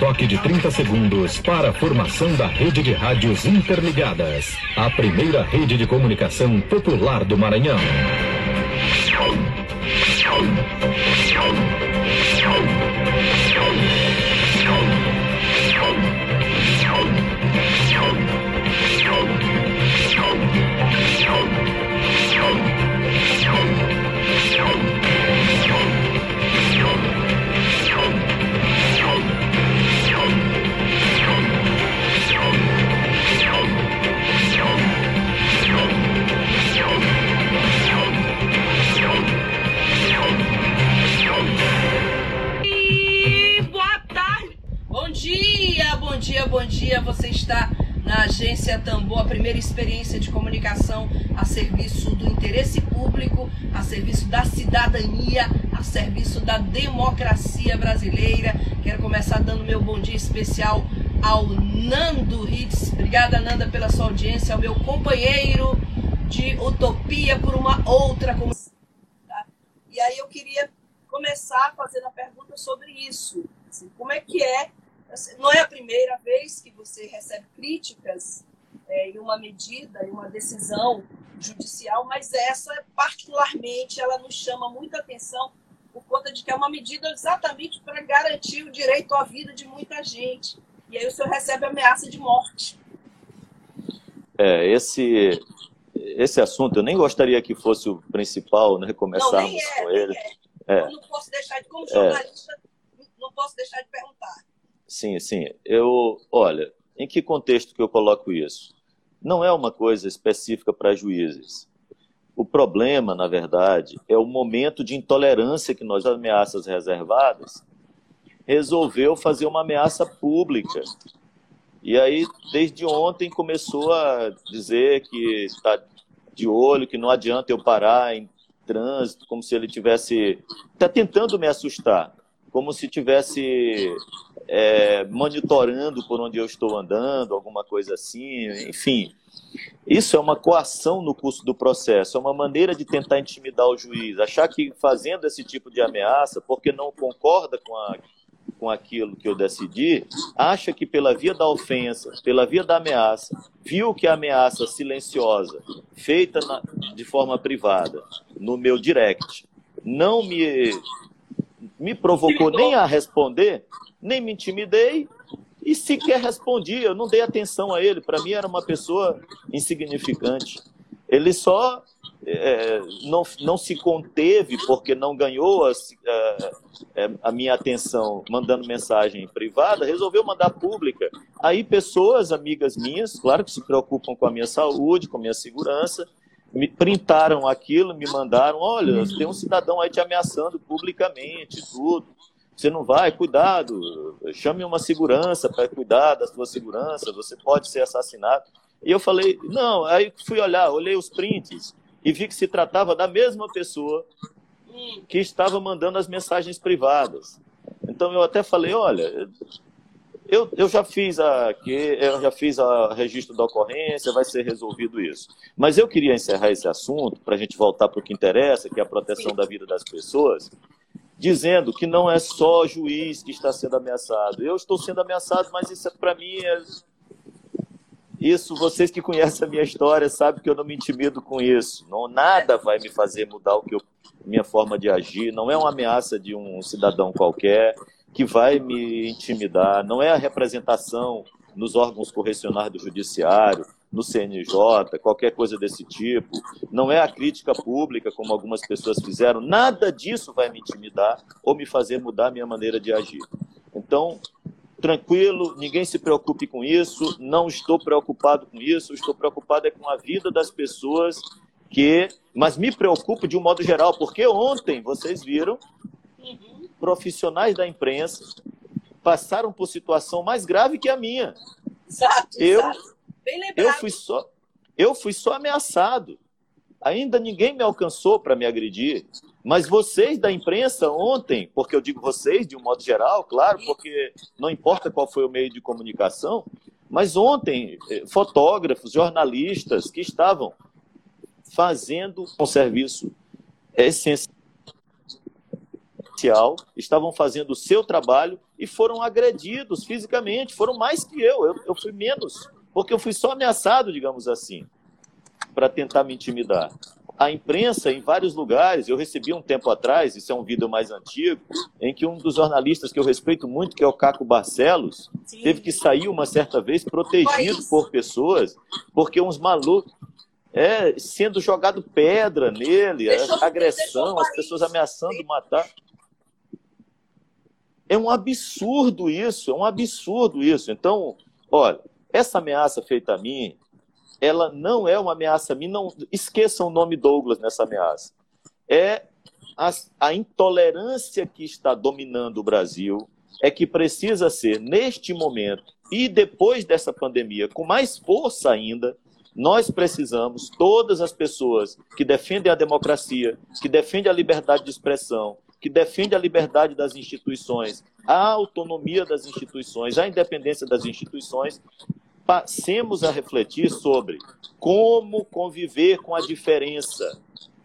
toque de 30 segundos para a formação da rede de rádios interligadas. A primeira rede de comunicação popular do Maranhão. Da democracia brasileira. Quero começar dando meu bom dia especial ao Nando Ritz. Obrigada, Nanda, pela sua audiência, ao meu companheiro de utopia por uma outra comunidade. E aí eu queria começar fazendo a pergunta sobre isso. Assim, como é que é? assim, Não é a primeira vez que você recebe críticas é, em uma medida, em uma decisão judicial, mas essa, particularmente, ela nos chama muita atenção por conta de que é uma medida exatamente para garantir o direito à vida de muita gente. E aí o senhor recebe ameaça de morte. É, esse, esse assunto eu nem gostaria que fosse o principal, né? Não, Começarmos nem é, com ele. é. É. Eu não posso deixar de, como jornalista, não posso deixar de perguntar. Sim, sim. Eu, olha, em que contexto que eu coloco isso? Não é uma coisa específica para juízes. O problema, na verdade, é o momento de intolerância que nós, ameaças reservadas, resolveu fazer uma ameaça pública. E aí, desde ontem, começou a dizer que está de olho, que não adianta eu parar em trânsito, como se ele tivesse. Está tentando me assustar, como se tivesse é, monitorando por onde eu estou andando, alguma coisa assim, enfim. Isso é uma coação no curso do processo, é uma maneira de tentar intimidar o juiz, achar que fazendo esse tipo de ameaça, porque não concorda com, a, com aquilo que eu decidi, acha que pela via da ofensa, pela via da ameaça, viu que a ameaça silenciosa, feita na, de forma privada, no meu direct, não me, me provocou nem a responder, nem me intimidei, e sequer respondi, eu não dei atenção a ele, para mim era uma pessoa insignificante. Ele só é, não, não se conteve porque não ganhou a, a, a, minha atenção mandando mensagem privada, resolveu mandar pública. Aí pessoas, amigas minhas, claro que se preocupam com a minha saúde, com a minha segurança, me printaram aquilo, me mandaram, olha, tem um cidadão aí te ameaçando publicamente, tudo. Você não vai, cuidado, chame uma segurança para cuidar da sua segurança, você pode ser assassinado. E eu falei, não, aí fui olhar, olhei os prints e vi que se tratava da mesma pessoa que estava mandando as mensagens privadas. Então eu até falei, olha, eu, eu já fiz aqui, eu já fiz a registro da ocorrência, vai ser resolvido isso. Mas eu queria encerrar esse assunto para a gente voltar para o que interessa, que é a proteção da vida das pessoas, dizendo que não é só juiz que está sendo ameaçado. Eu estou sendo ameaçado, mas isso para mim é isso, vocês que conhecem a minha história sabem que eu não me intimido com isso. Não, nada vai me fazer mudar o que eu, minha forma de agir. Não é uma ameaça de um cidadão qualquer que vai me intimidar. Não é a representação nos órgãos correcionais do judiciário, no CNJ, qualquer coisa desse tipo. Não é a crítica pública, como algumas pessoas fizeram. Nada disso vai me intimidar ou me fazer mudar a minha maneira de agir. Então, tranquilo, ninguém se preocupe com isso, não estou preocupado com isso, estou preocupado é com a vida das pessoas que, mas me preocupo de um modo geral, porque ontem vocês viram profissionais da imprensa passaram por situação mais grave que a minha. Exato, Eu- exato. Eu fui só eu fui só ameaçado. Ainda ninguém me alcançou para me agredir. Mas vocês da imprensa ontem, porque eu digo vocês de um modo geral, claro, porque não importa qual foi o meio de comunicação, mas ontem eh, fotógrafos, jornalistas que estavam fazendo um serviço essencial, estavam fazendo o seu trabalho e foram agredidos fisicamente, foram mais que eu, eu, eu fui menos, porque eu fui só ameaçado, digamos assim, para tentar me intimidar a imprensa em vários lugares. Eu recebi um tempo atrás, isso é um vídeo mais antigo, em que um dos jornalistas que eu respeito muito, que é o Caco Barcelos, Sim. teve que sair uma certa vez protegido por pessoas, porque uns malucos. É, sendo jogado pedra nele, deixou, agressão, as pessoas ameaçando matar. É um absurdo isso, é um absurdo isso. Então, olha, essa ameaça feita a mim, ela não é uma ameaça a mim, não esqueçam o nome Douglas nessa ameaça. É a, a intolerância que está dominando o Brasil, é que precisa ser, neste momento e depois dessa pandemia, com mais força ainda, nós precisamos, todas as pessoas que defendem a democracia, que defendem a liberdade de expressão, que defendem a liberdade das instituições, a autonomia das instituições, a independência das instituições, passemos a refletir sobre como conviver com a diferença,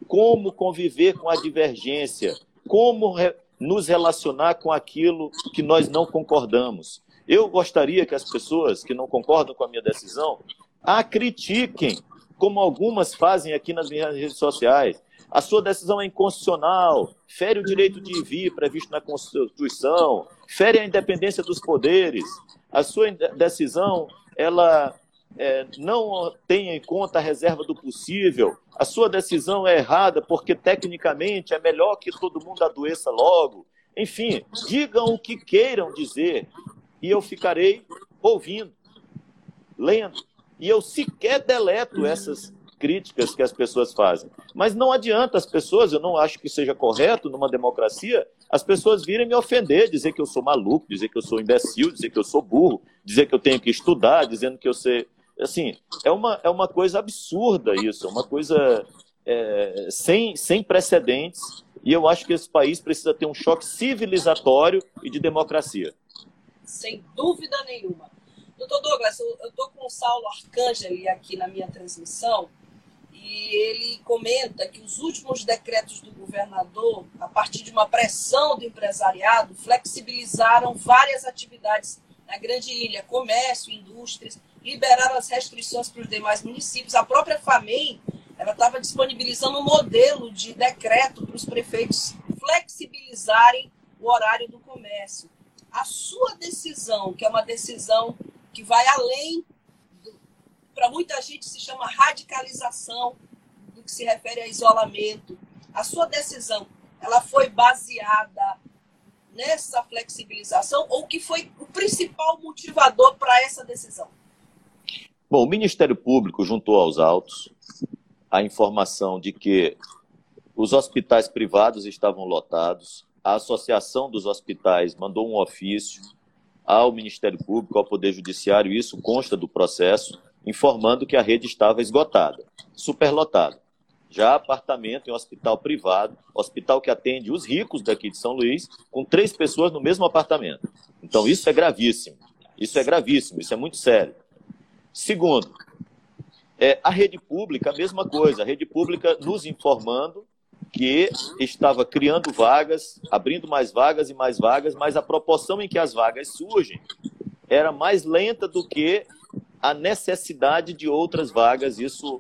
como conviver com a divergência, como re nos relacionar com aquilo que nós não concordamos. Eu gostaria que as pessoas que não concordam com a minha decisão a critiquem, como algumas fazem aqui nas minhas redes sociais. A sua decisão é inconstitucional, fere o direito de vir previsto na Constituição, fere a independência dos poderes. A sua decisão ela é, não tem em conta a reserva do possível, a sua decisão é errada porque tecnicamente é melhor que todo mundo adoeça logo. Enfim, digam o que queiram dizer e eu ficarei ouvindo, lendo. E eu sequer deleto essas críticas que as pessoas fazem. Mas não adianta as pessoas, eu não acho que seja correto numa democracia, as pessoas virem me ofender, dizer que eu sou maluco, dizer que eu sou imbecil, dizer que eu sou burro, dizer que eu tenho que estudar, dizendo que eu sei. Assim, é uma, é uma coisa absurda isso, é uma coisa é, sem, sem precedentes. E eu acho que esse país precisa ter um choque civilizatório e de democracia. Sem dúvida nenhuma. Doutor Douglas, eu estou com o Saulo Arcângeli aqui na minha transmissão e ele comenta que os últimos decretos do governador, a partir de uma pressão do empresariado, flexibilizaram várias atividades na Grande Ilha, comércio, indústrias, liberaram as restrições para os demais municípios. A própria FAMEI estava disponibilizando um modelo de decreto para os prefeitos flexibilizarem o horário do comércio. A sua decisão, que é uma decisão que vai além para muita gente se chama radicalização do que se refere a isolamento. A sua decisão, ela foi baseada nessa flexibilização ou que foi o principal motivador para essa decisão? Bom, o Ministério Público juntou aos autos a informação de que os hospitais privados estavam lotados, a Associação dos Hospitais mandou um ofício ao Ministério Público, ao Poder Judiciário, isso consta do processo, informando que a rede estava esgotada, superlotada. Já apartamento em hospital privado, hospital que atende os ricos daqui de São Luís, com três pessoas no mesmo apartamento. Então, isso é gravíssimo. Isso é gravíssimo, isso é muito sério. Segundo, é, a rede pública, a mesma coisa. A rede pública nos informando que estava criando vagas, abrindo mais vagas e mais vagas, mas a proporção em que as vagas surgem era mais lenta do que a necessidade de outras vagas, isso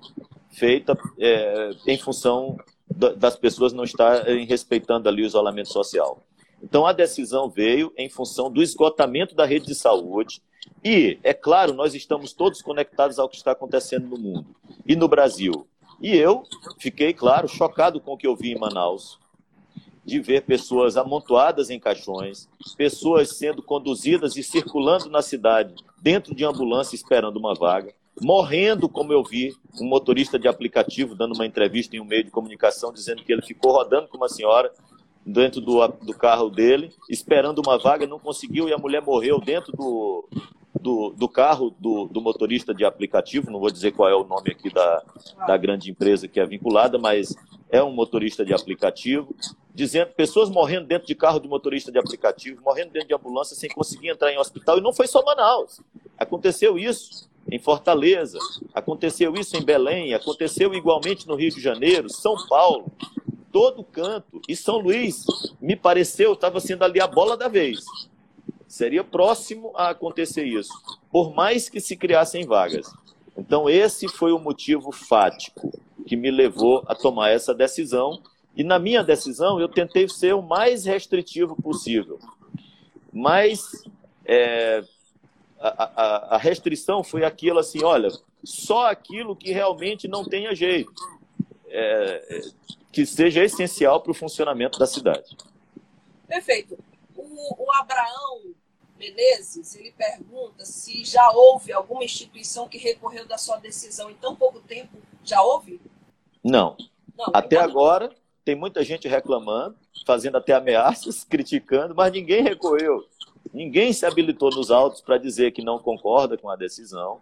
feita é, em função das pessoas não estarem respeitando ali o isolamento social. Então, a decisão veio em função do esgotamento da rede de saúde. E, é claro, nós estamos todos conectados ao que está acontecendo no mundo e no Brasil. E eu fiquei, claro, chocado com o que eu vi em Manaus, de ver pessoas amontoadas em caixões, pessoas sendo conduzidas e circulando na cidade dentro de ambulância esperando uma vaga, morrendo, como eu vi, um motorista de aplicativo dando uma entrevista em um meio de comunicação dizendo que ele ficou rodando com uma senhora dentro do, do carro dele, esperando uma vaga, não conseguiu e a mulher morreu dentro do, do, do carro do, do, motorista de aplicativo, não vou dizer qual é o nome aqui da, da grande empresa que é vinculada, mas é um motorista de aplicativo, dizendo pessoas morrendo dentro de carro de motorista de aplicativo, morrendo dentro de ambulância sem conseguir entrar em hospital. E não foi só Manaus. Aconteceu isso em Fortaleza, aconteceu isso em Belém, aconteceu igualmente no Rio de Janeiro, São Paulo, todo canto. E São Luís, me pareceu, estava sendo ali a bola da vez. Seria próximo a acontecer isso, por mais que se criassem vagas. Então, esse foi o motivo fático que me levou a tomar essa decisão. E na minha decisão, eu tentei ser o mais restritivo possível. Mas é, a, a, a, restrição foi aquilo assim: olha, só aquilo que realmente não tenha jeito, é, que seja essencial para o funcionamento da cidade. Perfeito. O, o Abraão Menezes, ele pergunta se já houve alguma instituição que recorreu da sua decisão em tão pouco tempo. Já houve? Não. não até agora, tem muita gente reclamando, fazendo até ameaças, criticando, mas ninguém recorreu. Ninguém se habilitou nos autos para dizer que não concorda com a decisão,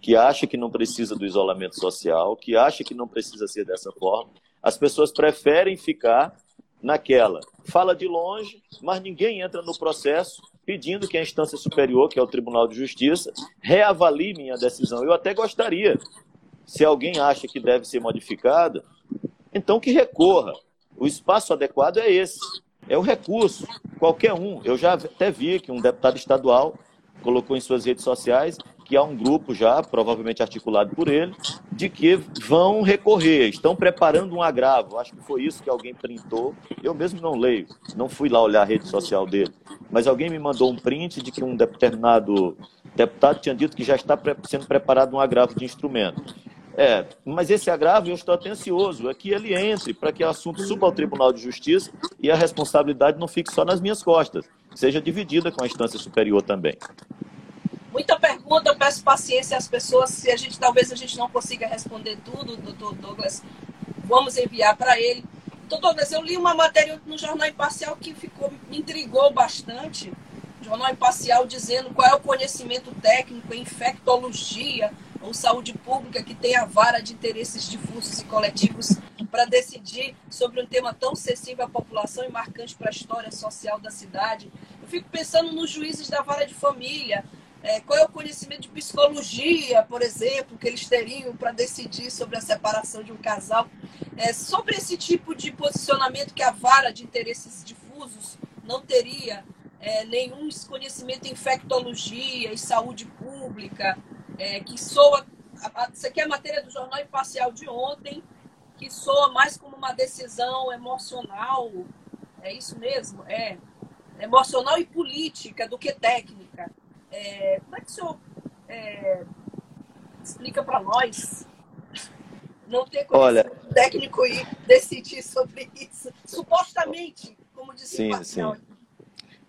que acha que não precisa do isolamento social, que acha que não precisa ser dessa forma. As pessoas preferem ficar naquela. Fala de longe, mas ninguém entra no processo pedindo que a instância superior, que é o Tribunal de Justiça, reavalie minha decisão. Eu até gostaria, se alguém acha que deve ser modificada, então que recorra. O espaço adequado é esse, é o recurso. Qualquer um. Eu já até vi que um deputado estadual colocou em suas redes sociais que há um grupo já, provavelmente articulado por ele, de que vão recorrer, estão preparando um agravo. Acho que foi isso que alguém printou. Eu mesmo não leio, não fui lá olhar a rede social dele, mas alguém me mandou um print de que um determinado deputado tinha dito que já está sendo preparado um agravo de instrumento. É, mas esse agravo eu estou atencioso, é que ele entre para que o assunto suba ao Tribunal de Justiça e a responsabilidade não fique só nas minhas costas, seja dividida com a instância superior também. Muita pergunta, eu peço paciência às pessoas. Se a gente talvez a gente não consiga responder tudo, doutor Douglas, vamos enviar para ele. Doutor Douglas, eu li uma matéria no Jornal Imparcial que ficou, me intrigou bastante. Jornal Imparcial dizendo qual é o conhecimento técnico em infectologia ou saúde pública que tem a vara de interesses difusos e coletivos para decidir sobre um tema tão sensível à população e marcante para a história social da cidade. Eu fico pensando nos juízes da vara de família, é, qual é o conhecimento de psicologia, por exemplo, que eles teriam para decidir sobre a separação de um casal? É, sobre esse tipo de posicionamento que a vara de interesses difusos não teria é, nenhum conhecimento em infectologia e saúde pública, é, que soa. Isso aqui é a matéria do Jornal Imparcial de ontem, que soa mais como uma decisão emocional. É isso mesmo? É. Emocional e política do que técnica. É, como é que o senhor é, explica para nós não ter Olha, técnico e decidir sobre isso? Supostamente, como disse sim, o sim.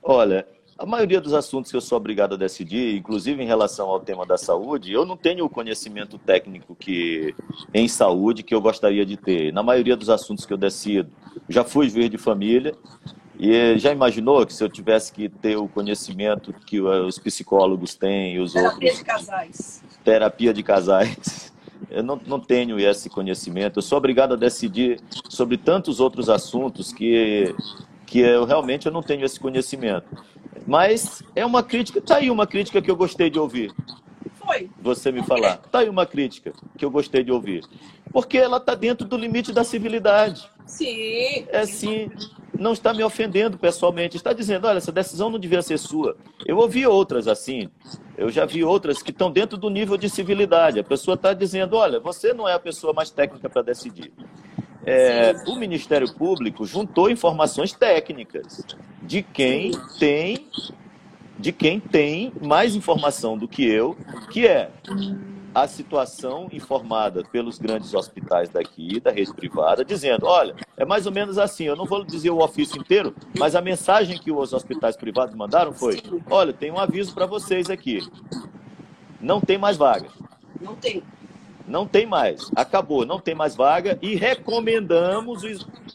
Olha, a maioria dos assuntos que eu sou obrigado a decidir, inclusive em relação ao tema da saúde, eu não tenho o conhecimento técnico que em saúde que eu gostaria de ter. Na maioria dos assuntos que eu decido, já fui juiz de família, e já imaginou que se eu tivesse que ter o conhecimento que os psicólogos têm e os terapia outros... Terapia de casais. Terapia de casais. Eu não, não tenho esse conhecimento. Eu sou obrigado a decidir sobre tantos outros assuntos que, que eu realmente eu não tenho esse conhecimento. Mas é uma crítica, tá aí uma crítica que eu gostei de ouvir. Foi. Você me falar. Tá aí uma crítica que eu gostei de ouvir. Porque ela está dentro do limite da civilidade. Sim. É sim não está me ofendendo pessoalmente, está dizendo, olha, essa decisão não devia ser sua. Eu ouvi outras assim, eu já vi outras que estão dentro do nível de civilidade. A pessoa está dizendo, olha, você não é a pessoa mais técnica para decidir. É, o Ministério Público juntou informações técnicas de quem tem de quem tem mais informação do que eu, que é a situação informada pelos grandes hospitais daqui, da rede privada, dizendo: olha, é mais ou menos assim, eu não vou dizer o ofício inteiro, mas a mensagem que os hospitais privados mandaram foi: olha, tem um aviso para vocês aqui. Não tem mais vaga. Não tem. Não tem mais. Acabou, não tem mais vaga e recomendamos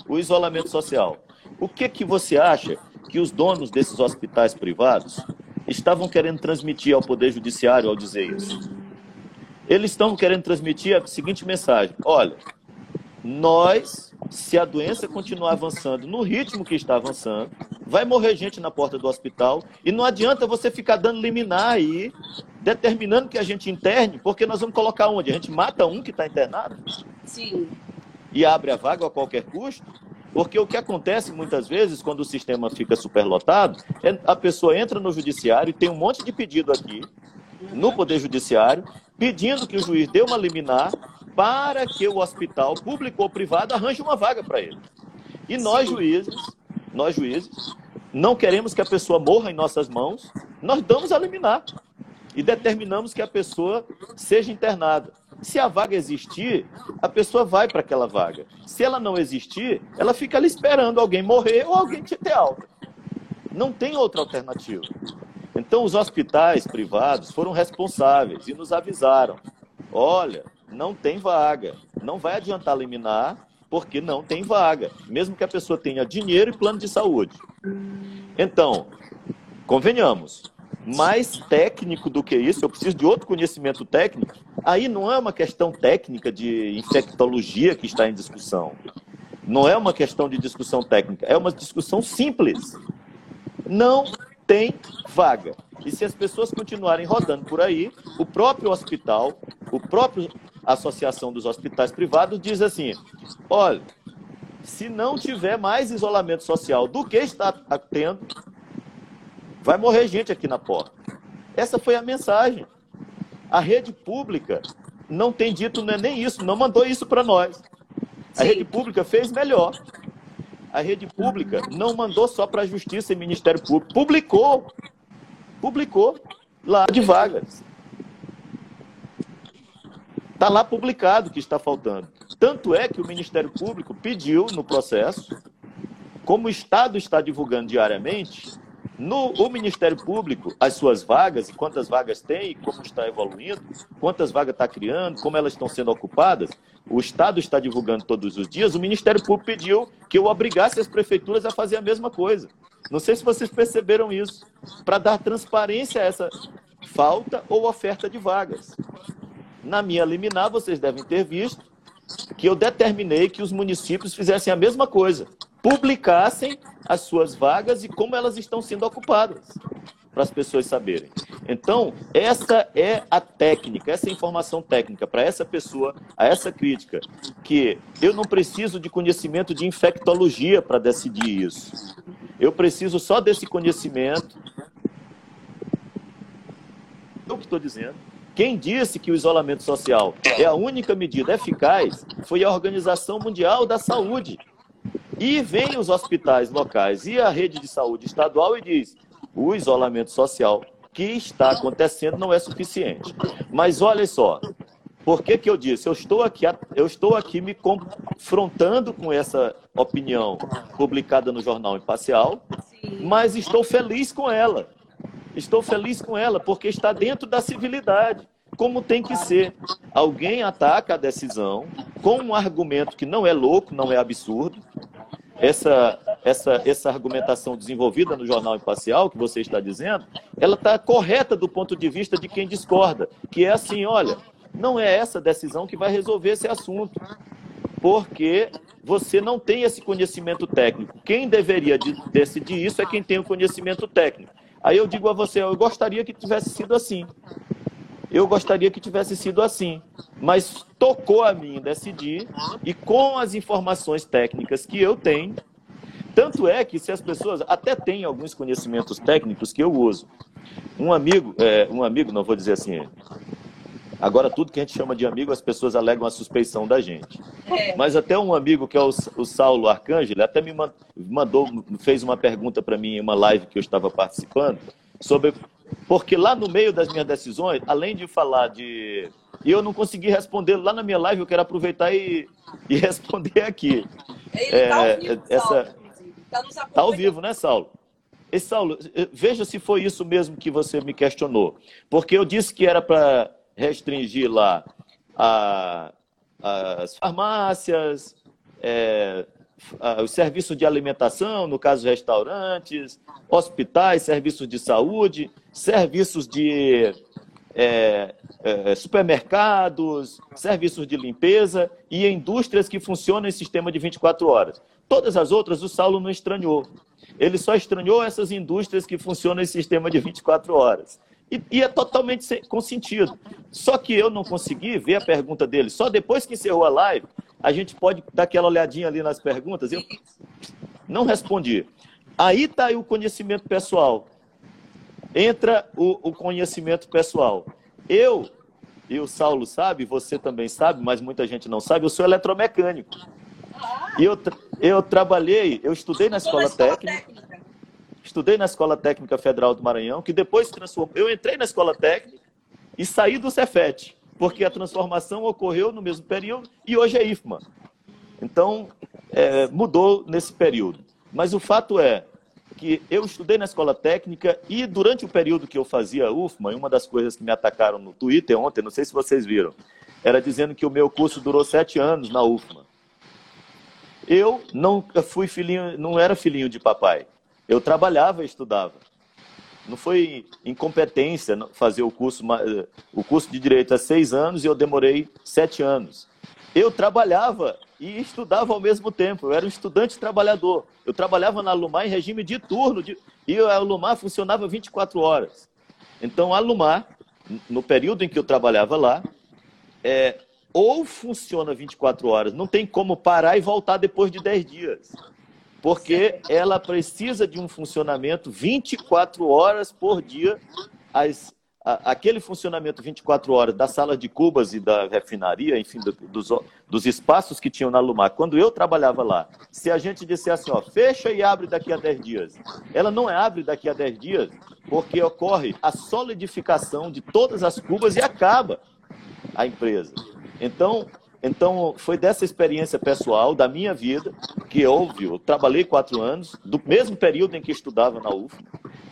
o isolamento social. O que, que você acha que os donos desses hospitais privados estavam querendo transmitir ao Poder Judiciário ao dizer isso? Eles estão querendo transmitir a seguinte mensagem: olha, nós, se a doença continuar avançando no ritmo que está avançando, vai morrer gente na porta do hospital e não adianta você ficar dando liminar aí, determinando que a gente interne, porque nós vamos colocar onde? A gente mata um que está internado? Sim. E abre a vaga a qualquer custo? Porque o que acontece muitas vezes, quando o sistema fica superlotado, é a pessoa entra no judiciário e tem um monte de pedido aqui, no Poder Judiciário, pedindo que o juiz dê uma liminar para que o hospital, público ou privado, arranje uma vaga para ele. E nós, juízes, nós juízes, não queremos que a pessoa morra em nossas mãos, nós damos a liminar e determinamos que a pessoa seja internada. Se a vaga existir, a pessoa vai para aquela vaga. Se ela não existir, ela fica ali esperando alguém morrer ou alguém ter alta. Não tem outra alternativa. Então, os hospitais privados foram responsáveis e nos avisaram: olha, não tem vaga, não vai adiantar liminar, porque não tem vaga, mesmo que a pessoa tenha dinheiro e plano de saúde. Então, convenhamos, mais técnico do que isso, eu preciso de outro conhecimento técnico. Aí não é uma questão técnica de infectologia que está em discussão. Não é uma questão de discussão técnica, é uma discussão simples. Não tem vaga. E se as pessoas continuarem rodando por aí, o próprio hospital, o próprio Associação dos Hospitais Privados diz assim: olha, se não tiver mais isolamento social do que está tendo, Vai morrer gente aqui na porta. Essa foi a mensagem. A rede pública não tem dito é nem isso, não mandou isso para nós. A Sim. rede pública fez melhor. A rede pública não mandou só para a Justiça e Ministério Público, publicou. Publicou lá de vagas. Está lá publicado que está faltando. Tanto é que o Ministério Público pediu no processo, como o Estado está divulgando diariamente, no o Ministério Público, as suas vagas, e quantas vagas tem, como está evoluindo, quantas vagas está criando, como elas estão sendo ocupadas, o Estado está divulgando todos os dias, o Ministério Público pediu que eu obrigasse as prefeituras a fazer a mesma coisa. Não sei se vocês perceberam isso, para dar transparência a essa falta ou oferta de vagas. Na minha liminar, vocês devem ter visto que eu determinei que os municípios fizessem a mesma coisa publicassem as suas vagas e como elas estão sendo ocupadas, para as pessoas saberem. Então, essa é a técnica, essa informação técnica para essa pessoa, a essa crítica, que eu não preciso de conhecimento de infectologia para decidir isso. Eu preciso só desse conhecimento. O que estou dizendo. Quem disse que o isolamento social é a única medida eficaz foi a Organização Mundial da Saúde. E vem os hospitais locais e a rede de saúde estadual e diz: o isolamento social que está acontecendo não é suficiente. Mas olha só, por que, que eu disse? Eu estou aqui, eu estou aqui me confrontando com essa opinião publicada no jornal Imparcial, mas estou feliz com ela. Estou feliz com ela porque está dentro da civilidade, como tem que ser. Alguém ataca a decisão com um argumento que não é louco, não é absurdo, essa, essa, essa argumentação desenvolvida no jornal imparcial, que você está dizendo, ela está correta do ponto de vista de quem discorda, que é assim, olha, não é essa decisão que vai resolver esse assunto, porque você não tem esse conhecimento técnico. Quem deveria decidir isso é quem tem o conhecimento técnico. Aí eu digo a você, eu gostaria que tivesse sido assim. Eu gostaria que tivesse sido assim, mas tocou a mim decidir e com as informações técnicas que eu tenho, tanto é que se as pessoas até têm alguns conhecimentos técnicos que eu uso, um amigo, é, um amigo, não vou dizer assim, agora tudo que a gente chama de amigo as pessoas alegam a suspeição da gente, é. mas até um amigo que é o, o Saulo Arcângelo até me mandou, fez uma pergunta para mim em uma live que eu estava participando sobre porque lá no meio das minhas decisões, além de falar de. E eu não consegui responder lá na minha live, eu quero aproveitar e, e responder aqui. Ele é, tá ao vivo, essa... Saulo, tá, tá ao vivo, né, Saulo? E, Saulo, eh, veja se foi isso mesmo que você me questionou. Porque eu disse que era para restringir lá a, as farmácias, é, uh, os serviços de alimentação, no caso restaurantes, hospitais, serviços de saúde, serviços de é, é, supermercados, serviços de limpeza e indústrias que funcionam em sistema de 24 horas. Todas as outras o Saulo não estranhou. Ele só estranhou essas indústrias que funcionam em sistema de 24 horas. E, e, é totalmente com sentido. Só que eu não consegui ver a pergunta dele. Só depois que encerrou a live, a gente pode dar aquela olhadinha ali nas perguntas. Eu não respondi. Aí está aí o conhecimento pessoal. Entra o, o conhecimento pessoal. Eu, e o Saulo sabe, você também sabe, mas muita gente não sabe, eu sou eletromecânico. E eu, eu trabalhei, eu estudei na escola, escola técnica, técnica, estudei na Escola Técnica Federal do Maranhão, que depois transformou. Eu entrei na escola técnica e saí do Cefet, porque a transformação ocorreu no mesmo período e hoje é IFMA. Então, é, mudou nesse período. Mas o fato é que eu estudei na escola técnica e durante o período que eu fazia UFMA, uma das coisas que me atacaram no Twitter ontem, não sei se vocês viram, era dizendo que o meu curso durou sete anos na UFMA. Eu não fui filhinho, não era filhinho de papai. Eu trabalhava e estudava. Não foi incompetência fazer o curso, o curso de direito há seis anos e eu demorei sete anos. Eu trabalhava e estudava ao mesmo tempo. Eu era um estudante trabalhador. Eu trabalhava na Lumar em regime de turno de... e a Lumar funcionava 24 horas. Então, a Lumar, no período em que eu trabalhava lá, é, ou funciona 24 horas, não tem como parar e voltar depois de 10 dias. Porque ela precisa de um funcionamento 24 horas por dia, as, a, aquele funcionamento 24 horas da sala de cubas e da refinaria, enfim, do, dos, dos espaços que tinham na Lumar. Quando eu trabalhava lá, se a gente dissesse assim, ó, fecha e abre daqui a 10 dias, ela não abre daqui a 10 dias, porque ocorre a solidificação de todas as cubas e acaba a empresa. Então, então foi dessa experiência pessoal da minha vida que houve. Eu trabalhei quatro anos, do mesmo período em que estudava na UF,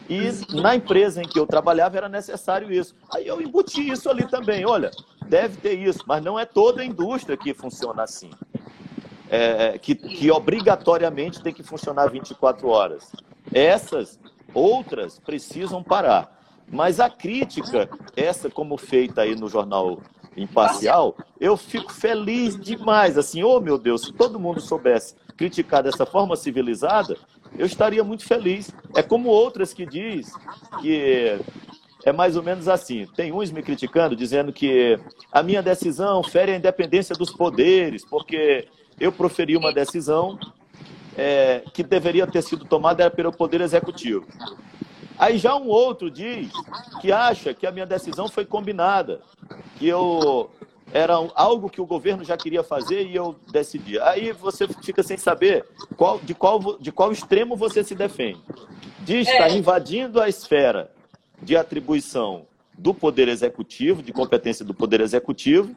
e na empresa em que eu trabalhava era necessário isso. Aí eu embuti isso ali também. Olha, deve ter isso, mas não é toda a indústria que funciona assim. É, que, que obrigatoriamente tem que funcionar 24 horas. Essas outras precisam parar. Mas a crítica, essa como feita aí no jornal imparcial, eu fico feliz demais. Assim, oh meu Deus, se todo mundo soubesse criticar dessa forma civilizada, eu estaria muito feliz. É como outras que diz que é mais ou menos assim. Tem uns me criticando, dizendo que a minha decisão fere a independência dos poderes, porque eu proferi uma decisão é, que deveria ter sido tomada pelo Poder Executivo. Aí já um outro diz que acha que a minha decisão foi combinada, que eu era algo que o governo já queria fazer e eu decidi. Aí você fica sem saber qual, de, qual, de qual extremo você se defende. Diz que está é. invadindo a esfera de atribuição do Poder Executivo, de competência do Poder Executivo,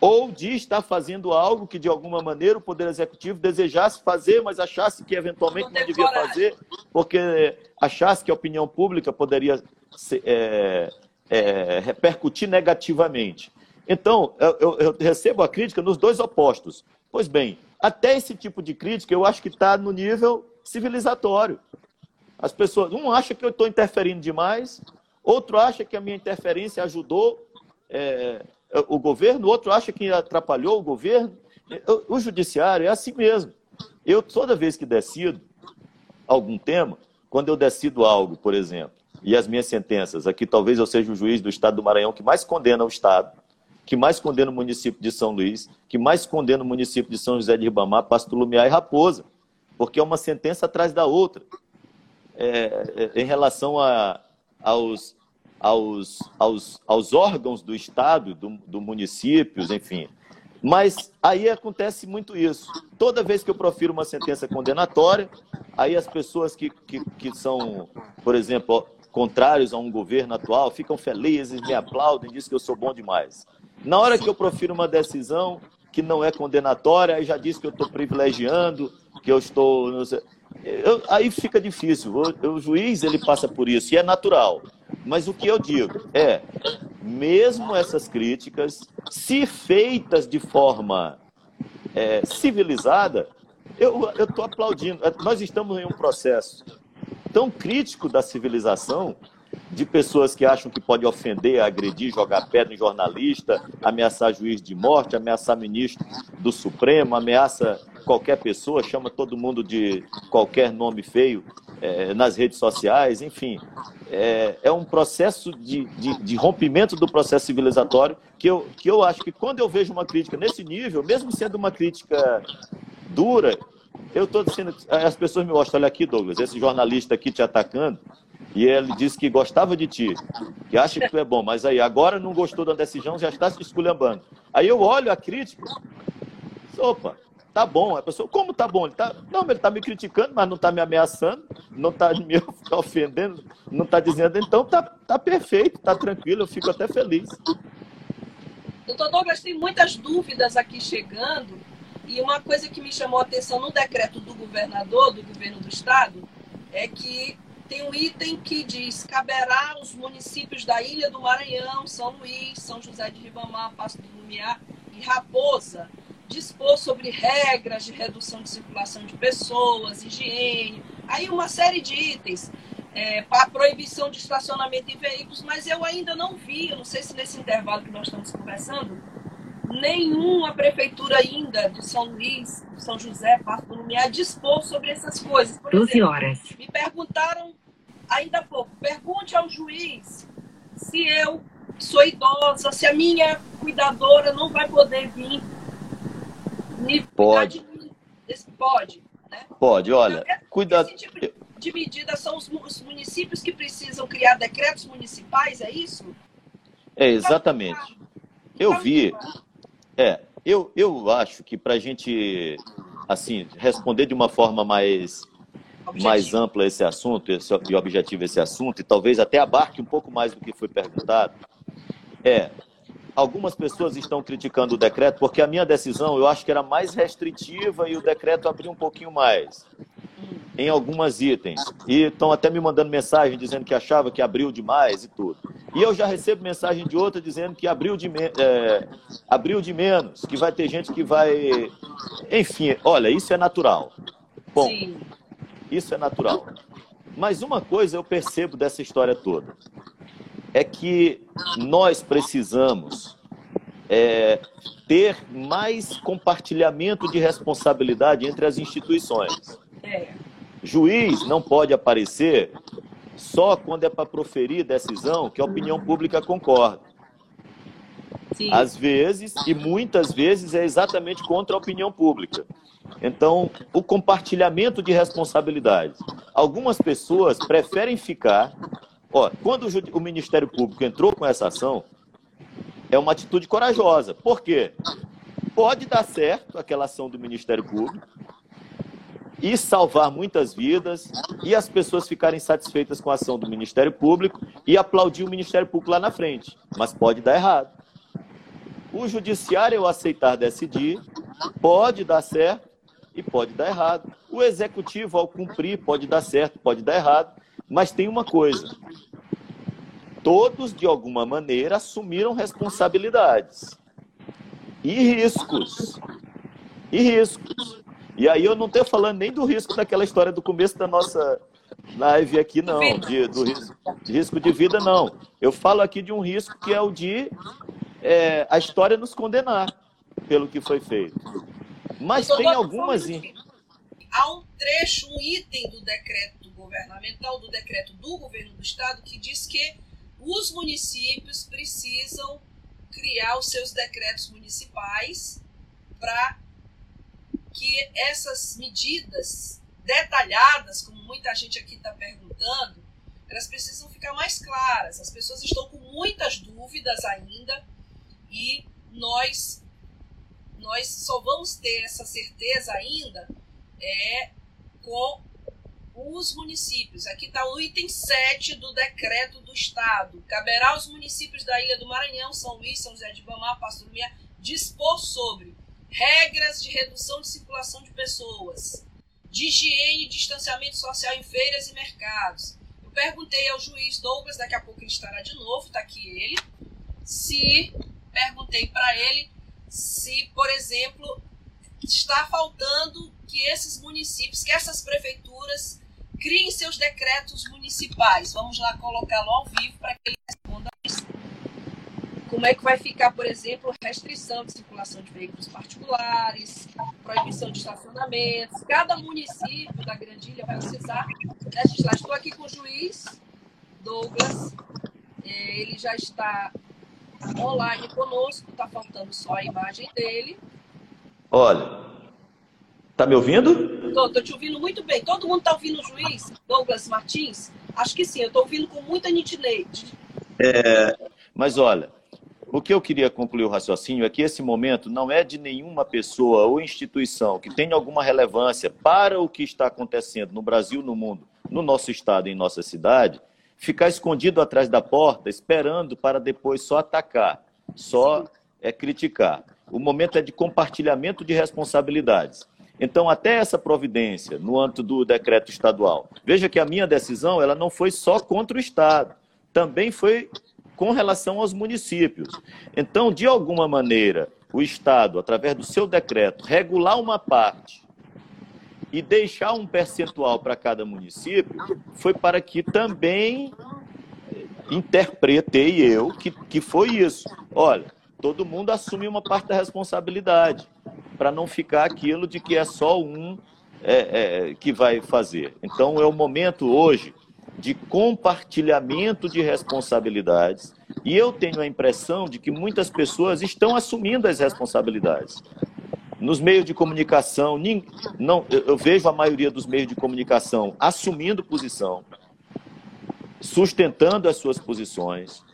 ou de estar fazendo algo que de alguma maneira o Poder Executivo desejasse fazer, mas achasse que eventualmente não devia fazer, porque achasse que a opinião pública poderia é, é, repercutir negativamente. Então, eu, eu, recebo a crítica nos dois opostos. Pois bem, até esse tipo de crítica eu acho que está no nível civilizatório. As pessoas, um acha que eu estou interferindo demais, outro acha que a minha interferência ajudou é, o governo, outro acha que atrapalhou o governo. O judiciário é assim mesmo. Eu, toda vez que decido algum tema, quando eu decido algo, por exemplo, e as minhas sentenças, aqui talvez eu seja o juiz do Estado do Maranhão que mais condena o Estado, que mais condena o município de São Luís, que mais condena o município de São José de Ribamar, Pasto Lumiar e Raposa, porque é uma sentença atrás da outra, é, é, em relação a, aos, aos, aos, aos órgãos do Estado, do, do municípios, enfim. Mas aí acontece muito isso. Toda vez que eu profiro uma sentença condenatória, aí as pessoas que, que, que são, por exemplo, contrários a um governo atual ficam felizes, me aplaudem, dizem que eu sou bom demais. Na hora que eu profiro uma decisão que não é condenatória, aí já diz que eu estou privilegiando, que eu estou. Eu, aí fica difícil. O, o juiz ele passa por isso e é natural. Mas o que eu digo é, mesmo essas críticas, se feitas de forma é, civilizada, eu estou aplaudindo. Nós estamos em um processo tão crítico da civilização de pessoas que acham que pode ofender, agredir, jogar pedra em jornalista, ameaçar juiz de morte, ameaçar ministro do Supremo, ameaça qualquer pessoa, chama todo mundo de qualquer nome feio é, nas redes sociais, enfim. É, é um processo de, de, de, rompimento do processo civilizatório que eu, que eu acho que quando eu vejo uma crítica nesse nível, mesmo sendo uma crítica dura, eu estou dizendo, as pessoas me mostram, olha aqui, Douglas, esse jornalista aqui te atacando, e ele disse que gostava de ti, que acha que tu é bom, mas aí agora não gostou da decisão, já está se esculhambando. Aí eu olho a crítica, opa, tá bom. A pessoa, como tá bom? Ele tá, não, ele tá me criticando, mas não tá me ameaçando, não tá me ofendendo, não tá dizendo, então tá, tá perfeito, tá tranquilo, eu fico até feliz. Doutor Douglas, tem muitas dúvidas aqui chegando, e uma coisa que me chamou a atenção no decreto do governador, do governo do estado, é que tem um item que diz caberá aos municípios da Ilha do Maranhão, São Luís, São José de Ribamar, Passo do Lumiar e Raposa dispor sobre regras de redução de circulação de pessoas, higiene, aí uma série de itens, é, para proibição de estacionamento de veículos, mas eu ainda não vi, eu não sei se nesse intervalo que nós estamos conversando, nenhuma prefeitura ainda de São Luís, São José, Passo do Lumiar, dispor sobre essas coisas. Por 12 exemplo, horas. Me perguntaram ainda há pouco, pergunte ao juiz se eu sou idosa, se a minha cuidadora não vai poder vir Pode. Pode, né? Pode, olha, então, cuidado. Esse tipo de medida são os municípios que precisam criar decretos municipais, é isso? É, exatamente. Eu vi. É, eu, eu acho que para a gente, assim, responder de uma forma mais, mais ampla esse assunto, esse, e objetivo esse assunto, e talvez até abarque um pouco mais do que foi perguntado, é algumas pessoas estão criticando o decreto porque a minha decisão eu acho que era mais restritiva e o decreto abriu um pouquinho mais em algumas itens. E estão até me mandando mensagem dizendo que achava que abriu demais e tudo. E eu já recebo mensagem de outra dizendo que abriu de, é, abriu de menos, que vai ter gente que vai. Enfim, olha, isso é natural. Bom, Sim. Isso é natural. Mas uma coisa eu percebo dessa história toda é que nós precisamos é, ter mais compartilhamento de responsabilidade entre as instituições. Juiz não pode aparecer só quando é para proferir decisão que a opinião pública concorda. Sim. Às vezes, e muitas vezes, é exatamente contra a opinião pública. Então, o compartilhamento de responsabilidades. Algumas pessoas preferem ficar Ó, quando o Ministério Público entrou com essa ação, é uma atitude corajosa. Por quê? Pode dar certo aquela ação do Ministério Público e salvar muitas vidas e as pessoas ficarem satisfeitas com a ação do Ministério Público e aplaudir o Ministério Público lá na frente. Mas pode dar errado. O Judiciário, ao aceitar decidir, pode dar certo e pode dar errado. O Executivo, ao cumprir, pode dar certo, pode dar errado. Mas tem uma coisa: todos, de alguma maneira, assumiram responsabilidades e riscos. E riscos. E aí eu não estou falando nem do risco daquela história do começo da nossa live aqui, não, de, do risco, de risco de vida, não. Eu falo aqui de um risco que é o de é, a história nos condenar pelo que foi feito. Mas tem algumas. Há um trecho, um item do decreto governamental, do decreto do governo do estado, que diz que os municípios precisam criar os seus decretos municipais para que essas medidas detalhadas, como muita gente aqui está perguntando, elas precisam ficar mais claras. As pessoas estão com muitas dúvidas ainda e nós nós só vamos ter essa certeza ainda é com os municípios. Aqui está o item 7 do decreto do Estado. Caberá aos municípios da Ilha do Maranhão, São Luís, São José de Ibamar, Pasto Lumiar, dispor sobre regras de redução de circulação de pessoas, de higiene e distanciamento social em feiras e mercados. Eu perguntei ao juiz Douglas, daqui a pouco ele estará de novo, está aqui ele, se perguntei para ele se, por exemplo, está faltando que esses municípios, que essas prefeituras criem seus decretos municipais. Vamos lá colocá-lo ao vivo para que ele responda. Como é que vai ficar, por exemplo, restrição de circulação de veículos particulares, proibição de estacionamentos. Cada município da Grandilha vai precisar legislar. Estou aqui com o juiz Douglas. É, ele já está online conosco, está faltando só a imagem dele. Olha, tá me ouvindo? Estou, estou te ouvindo muito bem. Todo mundo está ouvindo o juiz Douglas Martins? Acho que sim, eu estou ouvindo com muita nitidez. É, mas olha, o que eu queria concluir o raciocínio é que esse momento não é de nenhuma pessoa ou instituição que tenha alguma relevância para o que está acontecendo no Brasil, no mundo, no nosso estado, em nossa cidade, ficar escondido atrás da porta, esperando para depois só atacar, só é criticar. O momento é de compartilhamento de responsabilidades. Então, até essa providência no âmbito do decreto estadual. Veja que a minha decisão ela não foi só contra o Estado, também foi com relação aos municípios. Então, de alguma maneira, o Estado, através do seu decreto, regular uma parte e deixar um percentual para cada município, foi para que também interpretei eu que, que foi isso. Olha, todo mundo assume uma parte da responsabilidade, para não ficar aquilo de que é só um é, é, que vai fazer. Então, é o momento hoje de compartilhamento de responsabilidades. E eu tenho a impressão de que muitas pessoas estão assumindo as responsabilidades. Nos meios de comunicação, não, eu vejo a maioria dos meios de comunicação assumindo posição, sustentando as suas posições.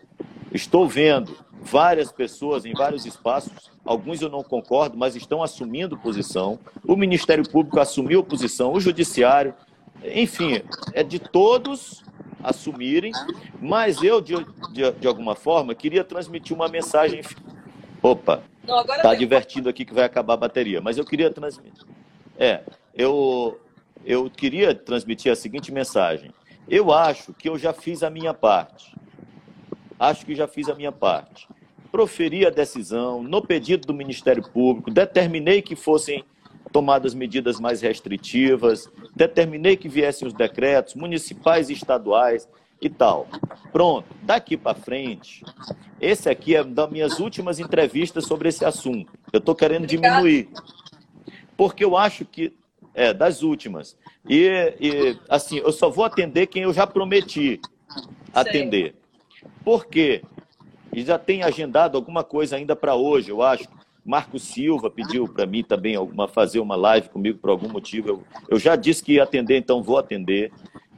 Estou vendo várias pessoas em vários espaços, alguns eu não concordo, mas estão assumindo posição. O Ministério Público assumiu posição, o Judiciário, enfim, é de todos assumirem, mas eu, de, de, de alguma forma, queria transmitir uma mensagem. Opa, está divertindo aqui que vai acabar a bateria, mas eu queria transmitir. É, eu, eu queria transmitir a seguinte mensagem. Eu acho que eu já fiz a minha parte. Acho que já fiz a minha parte. Proferi a decisão no pedido do Ministério Público, determinei que fossem tomadas medidas mais restritivas, determinei que viessem os decretos municipais e estaduais e tal. Pronto, daqui para frente, esse aqui é das minhas últimas entrevistas sobre esse assunto. Eu estou querendo diminuir, porque eu acho que é das últimas. E, e assim, eu só vou atender quem eu já prometi atender. Por quê? E já tem agendado alguma coisa ainda para hoje, eu acho. Marco Silva pediu para mim também fazer uma live comigo por algum motivo. Eu, eu já disse que ia atender, então vou atender.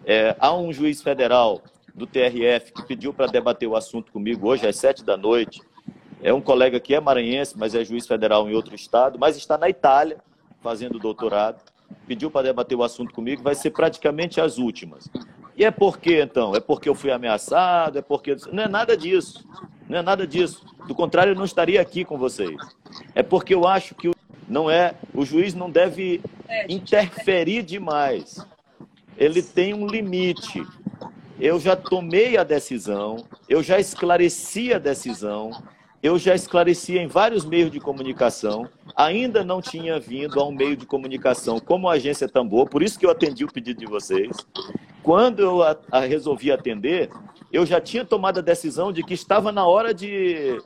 É, há um juiz federal do TRF que pediu para debater o assunto comigo hoje às sete da noite. É um colega que é maranhense, mas é juiz federal em outro estado, mas está na Itália fazendo doutorado. Pediu para debater o assunto comigo, vai ser praticamente as últimas. E é por quê, então? É porque eu fui ameaçado? É porque. Não é nada disso. Não é nada disso. Do contrário, eu não estaria aqui com vocês. É porque eu acho que não é, o juiz não deve interferir demais. Ele tem um limite. Eu já tomei a decisão, eu já esclareci a decisão, eu já esclareci em vários meios de comunicação, ainda não tinha vindo a um meio de comunicação como a agência Tambor, por isso que eu atendi o pedido de vocês. Quando eu a, a resolvi atender, eu já tinha tomado a decisão de que estava na hora de,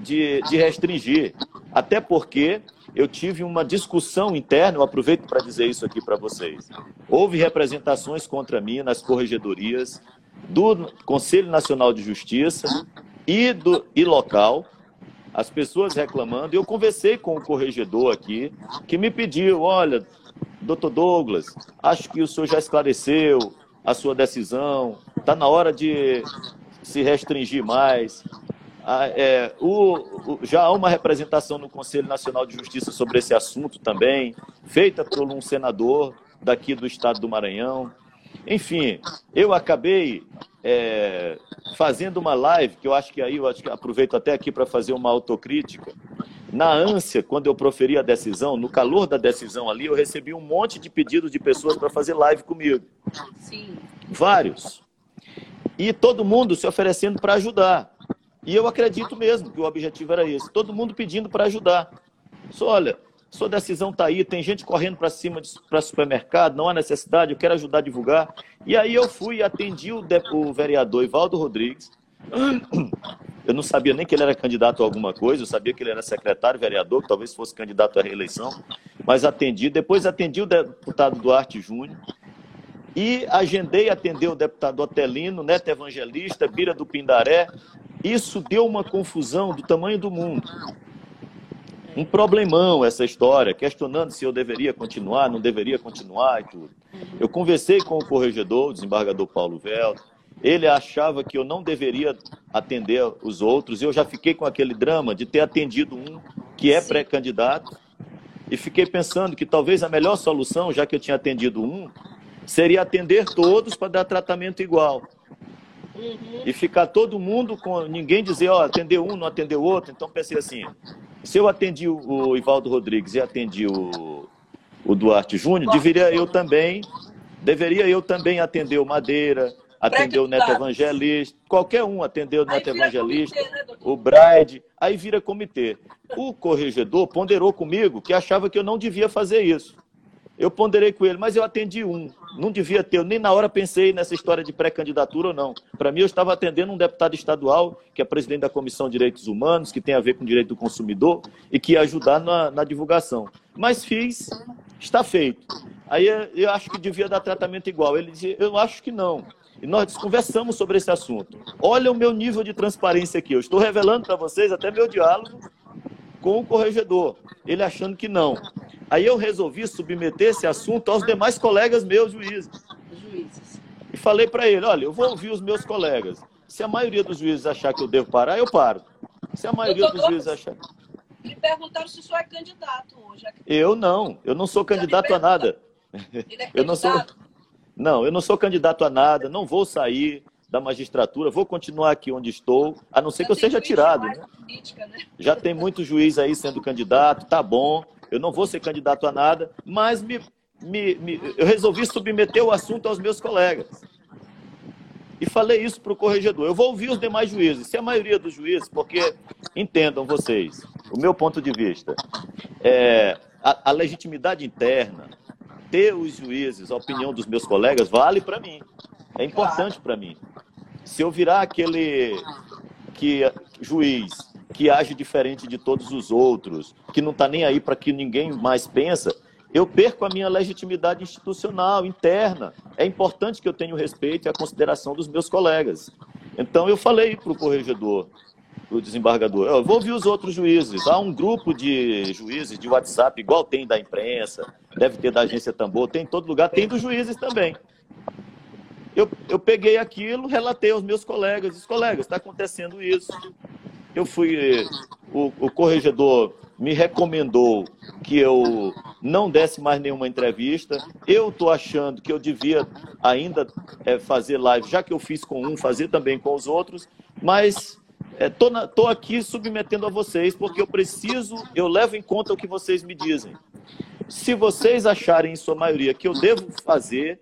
de, de restringir. Até porque eu tive uma discussão interna, eu aproveito para dizer isso aqui para vocês. Houve representações contra mim nas corregedorias do Conselho Nacional de Justiça e, do, e local, as pessoas reclamando. Eu conversei com o corregedor aqui, que me pediu: olha, doutor Douglas, acho que o senhor já esclareceu a sua decisão, está na hora de se restringir mais. Ah, é, o, o, já há uma representação no Conselho Nacional de Justiça sobre esse assunto também, feita por um senador daqui do estado do Maranhão. Enfim, eu acabei é, fazendo uma live, que eu acho que aí eu acho que aproveito até aqui para fazer uma autocrítica. Na ânsia, quando eu proferi a decisão, no calor da decisão ali, eu recebi um monte de pedidos de pessoas para fazer live comigo. Sim. Vários. E todo mundo se oferecendo para ajudar. E eu acredito mesmo que o objetivo era esse. Todo mundo pedindo para ajudar. Só olha, sua decisão está aí, tem gente correndo para cima para supermercado, não há necessidade, eu quero ajudar a divulgar. E aí eu fui e atendi o, o vereador Ivaldo Rodrigues. Eu não sabia nem que ele era candidato a alguma coisa, eu sabia que ele era secretário, vereador, que talvez fosse candidato à reeleição, mas atendi. Depois atendi o deputado Duarte Júnior e agendei atender o deputado Otelino, neto evangelista, Bira do Pindaré. Isso deu uma confusão do tamanho do mundo um problemão essa história, questionando se eu deveria continuar, não deveria continuar e tudo. Eu conversei com o corregedor, o desembargador Paulo Velto, ele achava que eu não deveria atender os outros, e eu já fiquei com aquele drama de ter atendido um que é pré-candidato, e fiquei pensando que talvez a melhor solução, já que eu tinha atendido um, seria atender todos para dar tratamento igual. Uhum. E ficar todo mundo com. ninguém dizer, ó, atendeu um, não atendeu outro. Então pensei assim: se eu atendi o Ivaldo Rodrigues e atendi o, o Duarte Júnior, deveria eu também, deveria eu também atender o Madeira, atender o Neto Evangelista, qualquer um atender o Neto Evangelista, comitê, né, o Bride, aí vira comitê. O corregedor ponderou comigo que achava que eu não devia fazer isso. Eu ponderei com ele, mas eu atendi um. Não devia ter, eu nem na hora pensei nessa história de pré-candidatura ou não. Para mim, eu estava atendendo um deputado estadual, que é presidente da Comissão de Direitos Humanos, que tem a ver com o direito do consumidor e que ia ajudar na, na divulgação. Mas fiz, está feito. Aí eu acho que devia dar tratamento igual. Ele dizia, eu acho que não. E nós conversamos sobre esse assunto. Olha o meu nível de transparência aqui. Eu estou revelando para vocês até meu diálogo com o corregedor. Ele achando que não. Aí eu resolvi submeter esse assunto aos demais colegas meus juízes. Juízes. E falei para ele: olha, eu vou ouvir os meus colegas. Se a maioria dos juízes achar que eu devo parar, eu paro. Se a maioria dos juízes achar. Me perguntaram se o senhor é candidato hoje. Eu não, eu não sou candidato a nada. Ele é eu não sou. Não, eu não sou candidato a nada, não vou sair da magistratura, vou continuar aqui onde estou, a não ser Já que eu seja tirado. Né? Política, né? Já tem muito juiz aí sendo candidato, tá bom eu não vou ser candidato a nada, mas me, me, me, eu resolvi submeter o assunto aos meus colegas. E falei isso para o corregedor. Eu vou ouvir os demais juízes. Se a maioria dos juízes, porque entendam vocês, o meu ponto de vista, é, a, a legitimidade interna, ter os juízes, a opinião dos meus colegas, vale para mim. É importante para mim. Se eu virar aquele que juiz que age diferente de todos os outros, que não está nem aí para que ninguém mais pensa, eu perco a minha legitimidade institucional, interna. É importante que eu tenha o respeito e a consideração dos meus colegas. Então eu falei para o corregedor, para o desembargador, eu vou ouvir os outros juízes. Há um grupo de juízes de WhatsApp, igual tem da imprensa, deve ter da agência Tambor, tem em todo lugar, tem dos juízes também. Eu, eu peguei aquilo, relatei aos meus colegas, os colegas, está acontecendo isso eu fui. O, o corregedor me recomendou que eu não desse mais nenhuma entrevista. Eu estou achando que eu devia ainda é, fazer live, já que eu fiz com um, fazer também com os outros, mas estou é, aqui submetendo a vocês porque eu preciso, eu levo em conta o que vocês me dizem. Se vocês acharem, em sua maioria, que eu devo fazer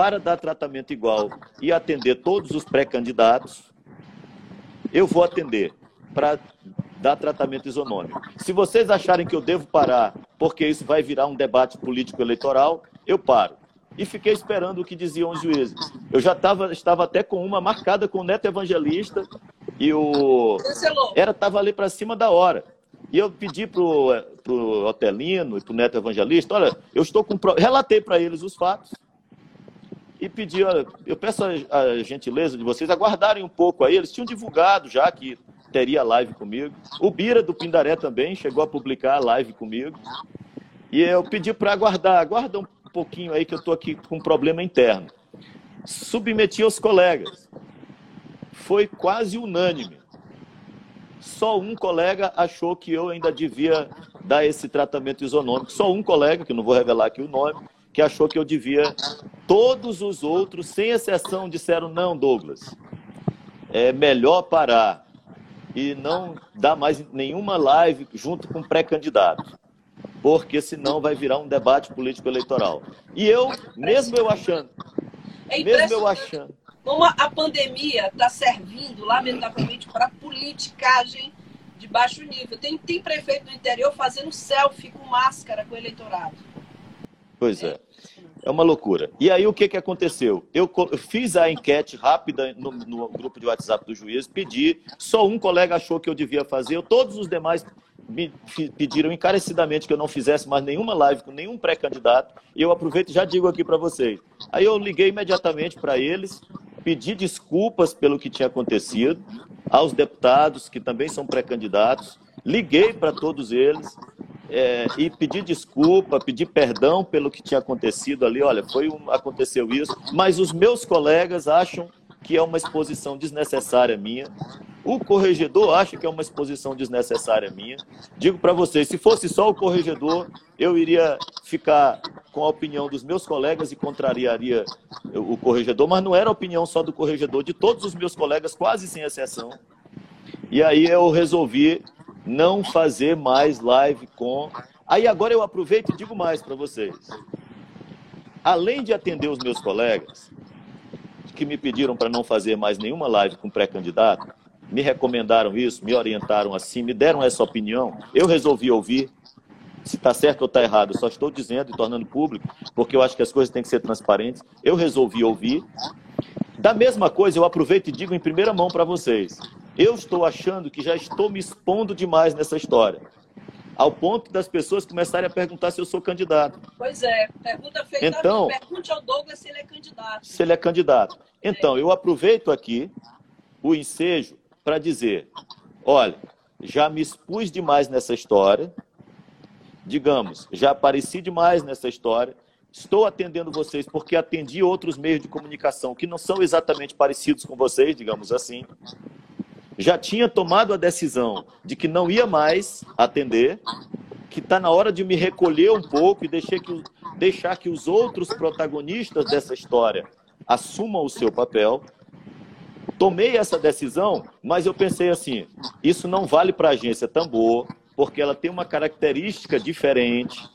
para dar tratamento igual e atender todos os pré-candidatos, eu vou atender para dar tratamento isonômico. Se vocês acharem que eu devo parar porque isso vai virar um debate político eleitoral, eu paro. E fiquei esperando o que diziam os juízes. Eu já tava, estava até com uma marcada com o Neto Evangelista e o. Era estava ali para cima da hora. E eu pedi para o Otelino e para o Neto Evangelista: olha, eu estou com. Relatei para eles os fatos e pedi, olha, eu peço a, a gentileza de vocês aguardarem um pouco aí. Eles tinham divulgado já que teria live comigo. O Bira do Pindaré também chegou a publicar a live comigo. E eu pedi para aguardar, aguarda um pouquinho aí que eu estou aqui com um problema interno. Submeti aos colegas. Foi quase unânime. Só um colega achou que eu ainda devia dar esse tratamento isonômico. Só um colega, que não vou revelar aqui o nome, que achou que eu devia. Todos os outros, sem exceção, disseram: não, Douglas, é melhor parar e não dar mais nenhuma live junto com pré-candidato, porque senão vai virar um debate político eleitoral. E eu, mesmo eu achando, é mesmo eu achando, como a pandemia está servindo, lamentavelmente, para politicagem de baixo nível. Tem, tem prefeito do interior fazendo selfie com máscara com o eleitorado. Pois é. É uma loucura. E aí o que, que aconteceu? Eu, fiz a enquete rápida no, no, grupo de WhatsApp do juiz, pedi, só um colega achou que eu devia fazer, todos os demais me pediram encarecidamente que eu não fizesse mais nenhuma live com nenhum pré-candidato, e eu aproveito e já digo aqui para vocês. Aí eu liguei imediatamente para eles, pedi desculpas pelo que tinha acontecido, aos deputados que também são pré-candidatos, liguei para todos eles, é, e pedir desculpa, pedir perdão pelo que tinha acontecido ali. Olha, foi um, aconteceu isso, mas os meus colegas acham que é uma exposição desnecessária minha. O corregedor acha que é uma exposição desnecessária minha. Digo para vocês, se fosse só o corregedor, eu iria ficar com a opinião dos meus colegas e contrariaria o corregedor, mas não era a opinião só do corregedor, de todos os meus colegas, quase sem exceção. E aí eu resolvi não fazer mais live com. Aí agora eu aproveito e digo mais para vocês. Além de atender os meus colegas, que me pediram para não fazer mais nenhuma live com pré-candidato, me recomendaram isso, me orientaram assim, me deram essa opinião, eu resolvi ouvir. Se está certo ou está errado, eu só estou dizendo e tornando público, porque eu acho que as coisas têm que ser transparentes. Eu resolvi ouvir. Da mesma coisa, eu aproveito e digo em primeira mão para vocês. Eu estou achando que já estou me expondo demais nessa história. Ao ponto das pessoas começarem a perguntar se eu sou candidato. Pois é, pergunta feita então, pergunte ao Douglas se ele é candidato. Se ele é candidato. Então, eu aproveito aqui o ensejo para dizer: olha, já me expus demais nessa história, digamos, já apareci demais nessa história, estou atendendo vocês porque atendi outros meios de comunicação que não são exatamente parecidos com vocês, digamos assim já tinha tomado a decisão de que não ia mais atender, que está na hora de me recolher um pouco e deixar que, deixar que os outros protagonistas dessa história assumam o seu papel. Tomei essa decisão, mas eu pensei assim: isso não vale para a agência Tambor, porque ela tem uma característica diferente,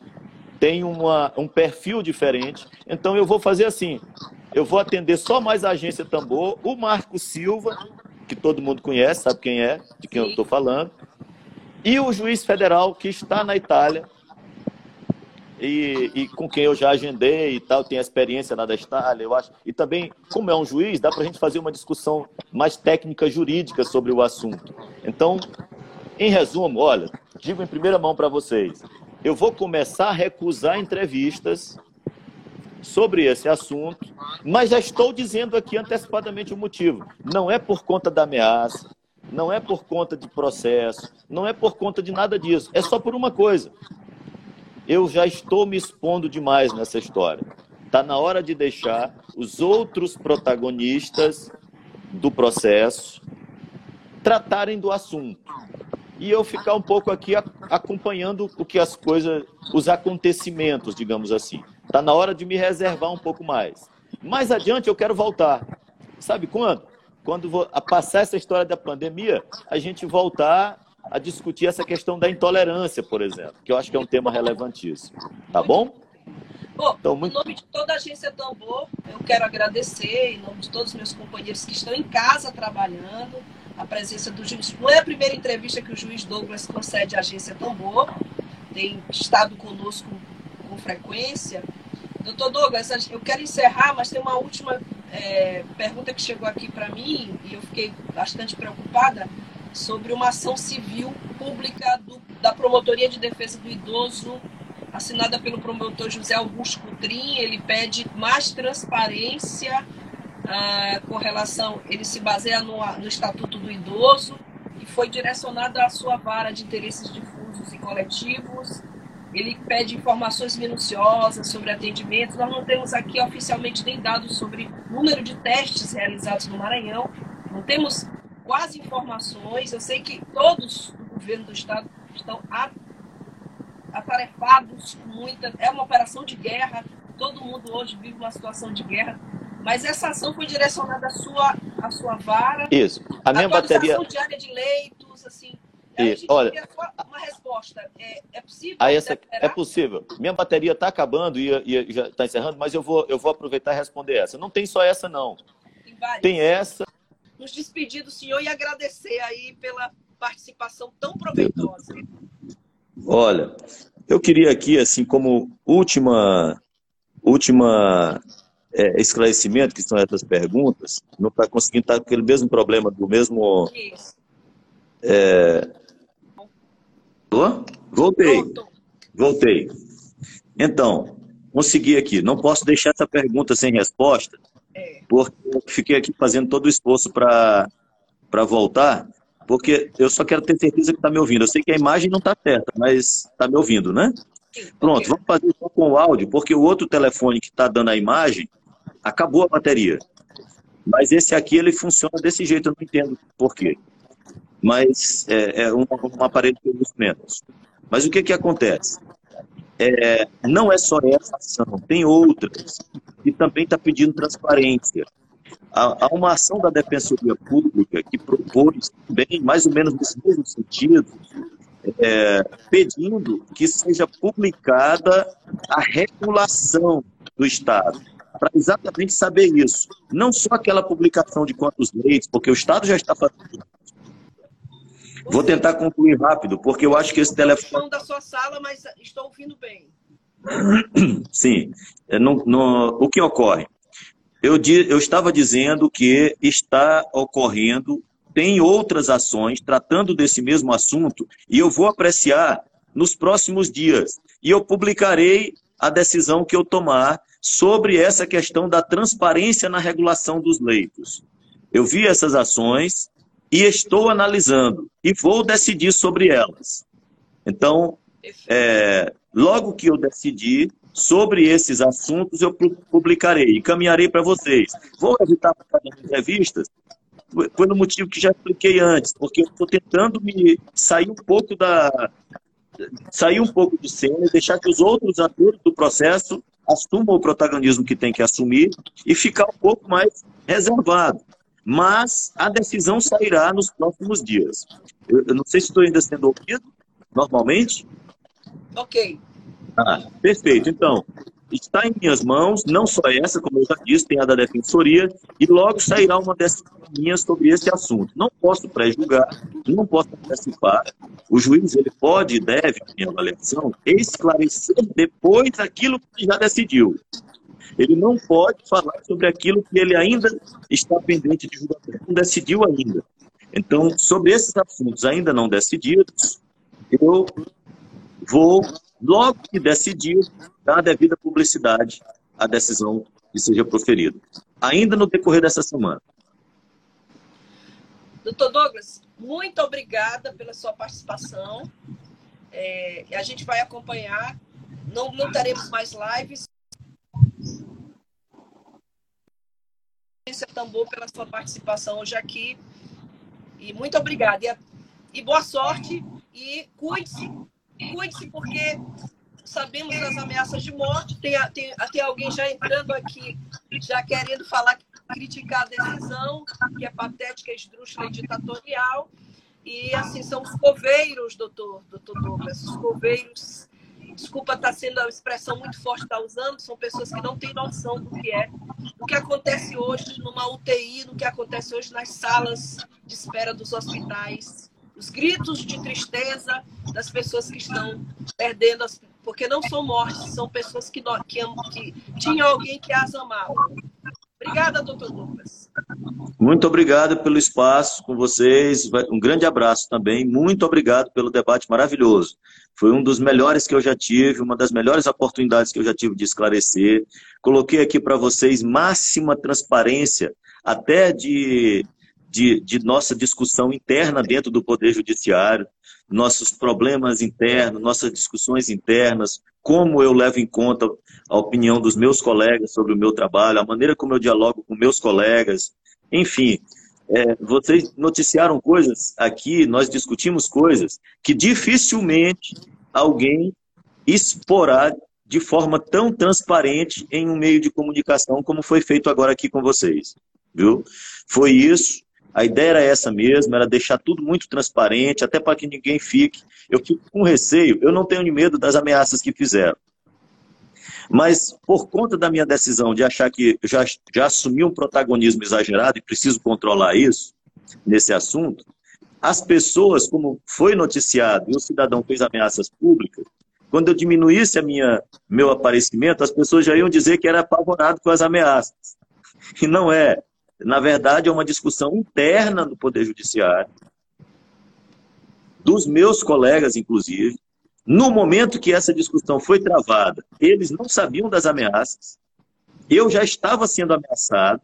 tem uma, um perfil diferente. Então eu vou fazer assim: eu vou atender só mais a agência Tambor, o Marco Silva que todo mundo conhece, sabe quem é, de quem Sim. eu estou falando, e o juiz federal que está na Itália e, e, com quem eu já agendei e tal, tem experiência na da Itália, eu acho. E também, como é um juiz, dá para a gente fazer uma discussão mais técnica jurídica sobre o assunto. Então, em resumo, olha, digo em primeira mão para vocês, eu vou começar a recusar entrevistas sobre esse assunto, mas já estou dizendo aqui antecipadamente o motivo. Não é por conta da ameaça, não é por conta de processo, não é por conta de nada disso. É só por uma coisa. Eu já estou me expondo demais nessa história. Está na hora de deixar os outros protagonistas do processo tratarem do assunto. E eu ficar um pouco aqui acompanhando o que as coisas, os acontecimentos, digamos assim. Está na hora de me reservar um pouco mais. Mais adiante eu quero voltar. Sabe quando? Quando vou, a passar essa história da pandemia, a gente voltar a discutir essa questão da intolerância, por exemplo, que eu acho que é um tema relevantíssimo. Tá bom? Bom, então, muito... Em nome de toda a agência Tambor, eu quero agradecer, em nome de todos os meus companheiros que estão em casa trabalhando, a presença do juiz. Não é a primeira entrevista que o juiz Douglas concede à agência Tambor, tem estado conosco com frequência. Doutor Douglas, eu quero encerrar, mas tem uma última é, pergunta que chegou aqui para mim e eu fiquei bastante preocupada sobre uma ação civil pública do, da Promotoria de Defesa do Idoso, assinada pelo promotor José Augusto Coutrin. Ele pede mais transparência ah, com relação, ele se baseia no, no Estatuto do Idoso e foi direcionado à sua vara de interesses difusos e coletivos ele pede informações minuciosas sobre atendimento. Nós não temos aqui oficialmente nem dados sobre número de testes realizados no Maranhão. Não temos quase informações. Eu sei que todos do governo do estado estão atarefados com muita. É uma operação de guerra. Todo mundo hoje vive uma situação de guerra. Mas essa ação foi direcionada à sua, à sua vara. Isso. A minha bateria. diária de leitos, E, olha, uma resposta. É, é possível? Essa, é possível. Minha bateria está acabando e, e já está encerrando, mas eu vou, eu vou aproveitar e responder essa. Não tem só essa, não. Tem, tem essa. Nos despedir do senhor e agradecer aí pela participação tão proveitosa. Olha, eu queria aqui, assim, como última, última é, esclarecimento, que são essas perguntas, não está conseguindo estar tá com aquele mesmo problema do mesmo. Isso. É... Voltei. Voltei. Então, consegui aqui. Não posso deixar essa pergunta sem resposta, é. porque eu fiquei aqui fazendo todo o esforço para voltar, porque eu só quero ter certeza que está me ouvindo. Eu sei que a imagem não está certa, mas está me ouvindo, né? Sim, Pronto, vamos fazer só com o áudio, porque o outro telefone que está dando a imagem, acabou a bateria. Mas esse aqui, ele funciona desse jeito, eu não entendo por quê. Mas é, é um, um aparelho que uso menos. Mas o que, que acontece? é, não é só essa ação, tem outras que também está pedindo transparência. Há, há, uma ação da Defensoria Pública que propôs também, mais ou menos nesse mesmo sentido, é, pedindo que seja publicada a regulação do Estado, para exatamente saber isso. Não só aquela publicação de quantos leitos, porque o Estado já está fazendo Vou tentar concluir rápido, porque eu acho que esse telefone. da sua sala, mas estou ouvindo bem. Sim. É, no, no, o que ocorre? Eu, eu estava dizendo que está ocorrendo, tem outras ações tratando desse mesmo assunto, e eu vou apreciar nos próximos dias. E eu publicarei a decisão que eu tomar sobre essa questão da transparência na regulação dos leitos. Eu vi essas ações, e estou analisando e vou decidir sobre elas. Então, é, logo que eu decidir sobre esses assuntos, eu publicarei, encaminharei para vocês. Vou evitar dando entrevistas pelo motivo que já expliquei antes, porque eu estou tentando me sair um pouco da sair um pouco de cena e deixar que os outros atores do processo assumam o protagonismo que tem que assumir e ficar um pouco mais reservado mas a decisão sairá nos próximos dias. Eu, eu não sei se estou ainda sendo ouvido, normalmente. Ok. Ah, perfeito. Então, está em minhas mãos, não só essa, como eu já disse, tem a da Defensoria, e logo sairá uma decisão minha sobre esse assunto. Não posso pré-julgar, não posso antecipar. O juiz ele pode e deve, na minha avaliação, esclarecer depois aquilo que já decidiu. Ele não pode falar sobre aquilo que ele ainda está pendente de julgamento, não decidiu ainda. Então, sobre esses assuntos ainda não decididos, eu vou, logo que decidir, dar a devida publicidade à decisão que seja proferida. Ainda no decorrer dessa semana. Doutor Douglas, muito obrigada pela sua participação. É, a gente vai acompanhar. Não, não teremos mais lives, Tambor pela sua participação hoje aqui. E muito obrigada. E, e boa sorte e cuide-se. Cuide-se porque sabemos das ameaças de morte. Tem, tem, tem alguém já entrando aqui, já querendo falar, criticar a decisão, que é patética, esdrúxula e ditatorial. E assim, são os coveiros, doutor, doutor Douglas, os coveiros desculpa estar tá sendo a expressão muito forte está usando, são pessoas que não têm noção do que é, o que acontece hoje numa UTI, no que acontece hoje nas salas de espera dos hospitais, os gritos de tristeza das pessoas que estão perdendo, as, porque não são mortes, são pessoas que, que, que tinham alguém que as amava. Obrigada, doutor Lucas. Muito obrigado pelo espaço com vocês. Um grande abraço também. Muito obrigado pelo debate maravilhoso. Foi um dos melhores que eu já tive, uma das melhores oportunidades que eu já tive de esclarecer. Coloquei aqui para vocês máxima transparência, até de, de, de nossa discussão interna dentro do Poder Judiciário, nossos problemas internos, nossas discussões internas, como eu levo em conta a opinião dos meus colegas sobre o meu trabalho, a maneira como eu dialogo com meus colegas, enfim, é, vocês noticiaram coisas aqui, nós discutimos coisas que dificilmente alguém exporá de forma tão transparente em um meio de comunicação como foi feito agora aqui com vocês. Viu? Foi isso. A ideia era essa mesmo, era deixar tudo muito transparente, até para que ninguém fique. Eu fico com receio, eu não tenho medo das ameaças que fizeram. Mas, por conta da minha decisão de achar que já, já assumi um protagonismo exagerado e preciso controlar isso, nesse assunto, as pessoas, como foi noticiado, e o cidadão fez ameaças públicas, quando eu diminuísse a minha, meu aparecimento, as pessoas já iam dizer que era apavorado com as ameaças. E não é. Na verdade, é uma discussão interna do Poder Judiciário, dos meus colegas, inclusive. No momento que essa discussão foi travada, eles não sabiam das ameaças. Eu já estava sendo ameaçado,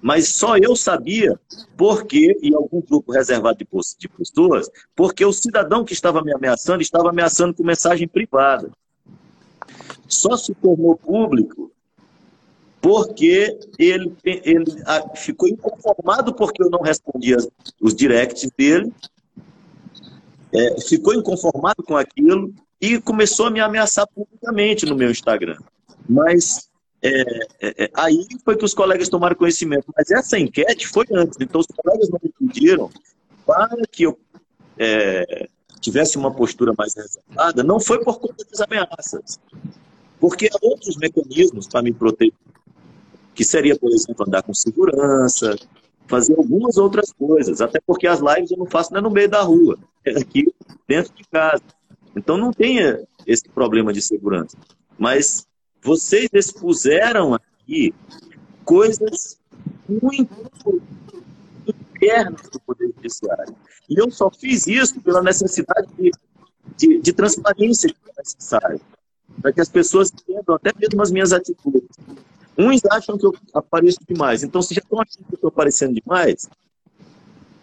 mas só eu sabia porque, e algum grupo reservado de pessoas, porque o cidadão que estava me ameaçando estava ameaçando com mensagem privada. Só se tornou público porque ele, ele ficou inconformado porque eu não respondia os directs dele, é, ficou inconformado com aquilo e começou a me ameaçar publicamente no meu Instagram. Mas é, é, é, aí foi que os colegas tomaram conhecimento. Mas essa enquete foi antes, então os colegas não me pediram para que eu é, tivesse uma postura mais reservada, não foi por conta das ameaças. Porque há outros mecanismos para me proteger, que seria, por exemplo, andar com segurança, fazer algumas outras coisas, até porque as lives eu não faço nem no meio da rua, é aqui dentro de casa. Então não tenha esse problema de segurança. Mas vocês expuseram aqui coisas muito internas do Poder Judiciário. E eu só fiz isso pela necessidade de, de, de transparência que é necessária, para que as pessoas entendam até mesmo as minhas atitudes. Uns acham que eu apareço demais, então se já estão achando que eu estou aparecendo demais,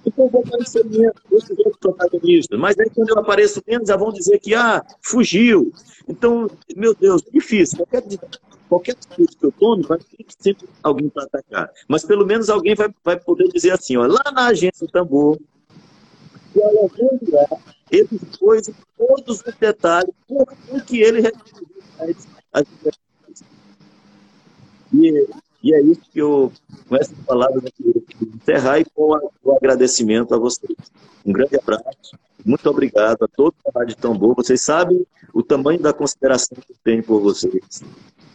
então eu vou aparecer menos, esses outros protagonistas. Mas aí quando eu apareço menos, já vão dizer que, ah, fugiu. Então, meu Deus, difícil. Qualquer, qualquer que eu tome, vai ter sempre alguém para atacar. Mas pelo menos alguém vai, vai poder dizer assim, ó, lá na agência Tambor, e olha, ele pôs todos os detalhes por que ele resolveu as e e é isso que eu, com essas palavras, eu queria encerrar e com o agradecimento a vocês. Um grande abraço, muito obrigado a todos da Rádio Tambor. Vocês sabem o tamanho da consideração que eu tenho por vocês.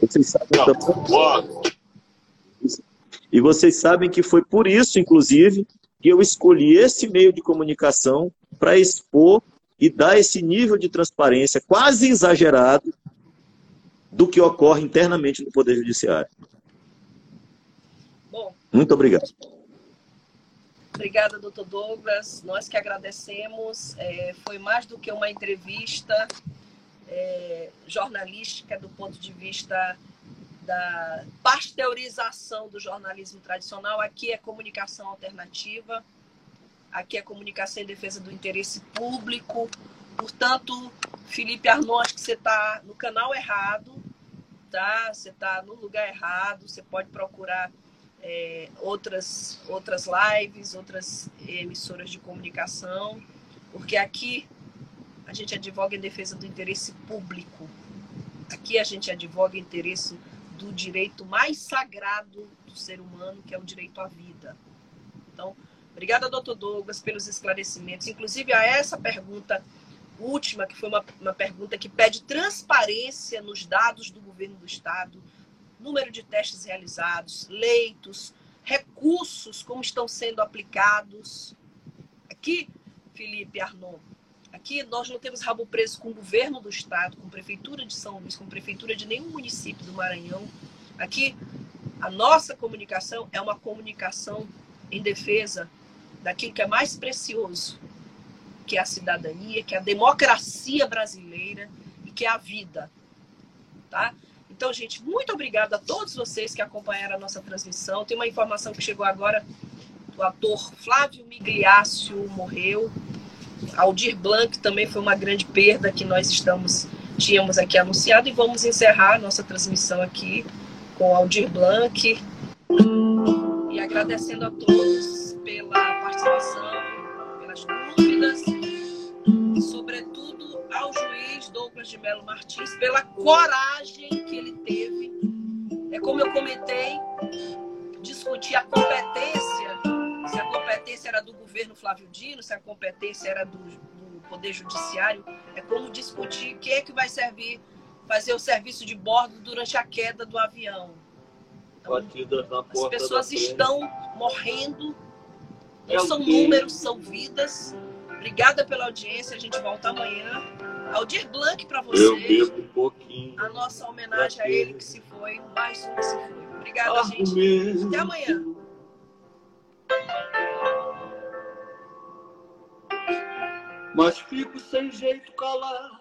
Vocês sabem o tamanho. E vocês sabem que foi por isso, inclusive, que eu escolhi esse meio de comunicação para expor e dar esse nível de transparência quase exagerado do que ocorre internamente no Poder Judiciário. Muito obrigado. Obrigada, doutor Douglas. Nós que agradecemos. É, foi mais do que uma entrevista é, jornalística do ponto de vista da pasteurização do jornalismo tradicional. Aqui é comunicação alternativa, aqui é comunicação em defesa do interesse público. Portanto, Felipe Arnon, acho que você está no canal errado, tá? Você está no lugar errado. Você pode procurar é, outras, outras lives, outras emissoras de comunicação, porque aqui a gente advoga em defesa do interesse público. Aqui a gente advoga em interesse do direito mais sagrado do ser humano, que é o direito à vida. Então, obrigada, doutor Douglas, pelos esclarecimentos, inclusive a essa pergunta última, que foi uma, uma pergunta que pede transparência nos dados do governo do Estado, número de testes realizados, leitos, recursos, como estão sendo aplicados. Aqui, Felipe Arnon, aqui nós não temos rabo preso com o governo do estado, com a prefeitura de São Luís, com a prefeitura de nenhum município do Maranhão. Aqui, a nossa comunicação é uma comunicação em defesa daquilo que é mais precioso, que é a cidadania, que é a democracia brasileira e que é a vida. Tá? Então, gente, muito obrigada a todos vocês que acompanharam a nossa transmissão. Tem uma informação que chegou agora: o ator Flávio Migliácio morreu. Aldir Blanc também foi uma grande perda que nós estamos tínhamos aqui anunciado e vamos encerrar a nossa transmissão aqui com Aldir Blanc e agradecendo a todos pela participação, pelas dúvidas ao juiz Douglas de Melo Martins pela coragem que ele teve. É como eu comentei, discutir a competência, se a competência era do governo Flávio Dino, se a competência era do, do Poder Judiciário, é como discutir quem é que vai servir, fazer o serviço de bordo durante a queda do avião. Então, as pessoas estão morrendo, não são números, são vidas Obrigada pela audiência. A gente volta amanhã. Aldir Blanc para vocês. Um pouquinho. A nossa homenagem a ele que se foi. Mais um que se foi. Obrigada, gente. Até amanhã. Mas fico sem jeito calado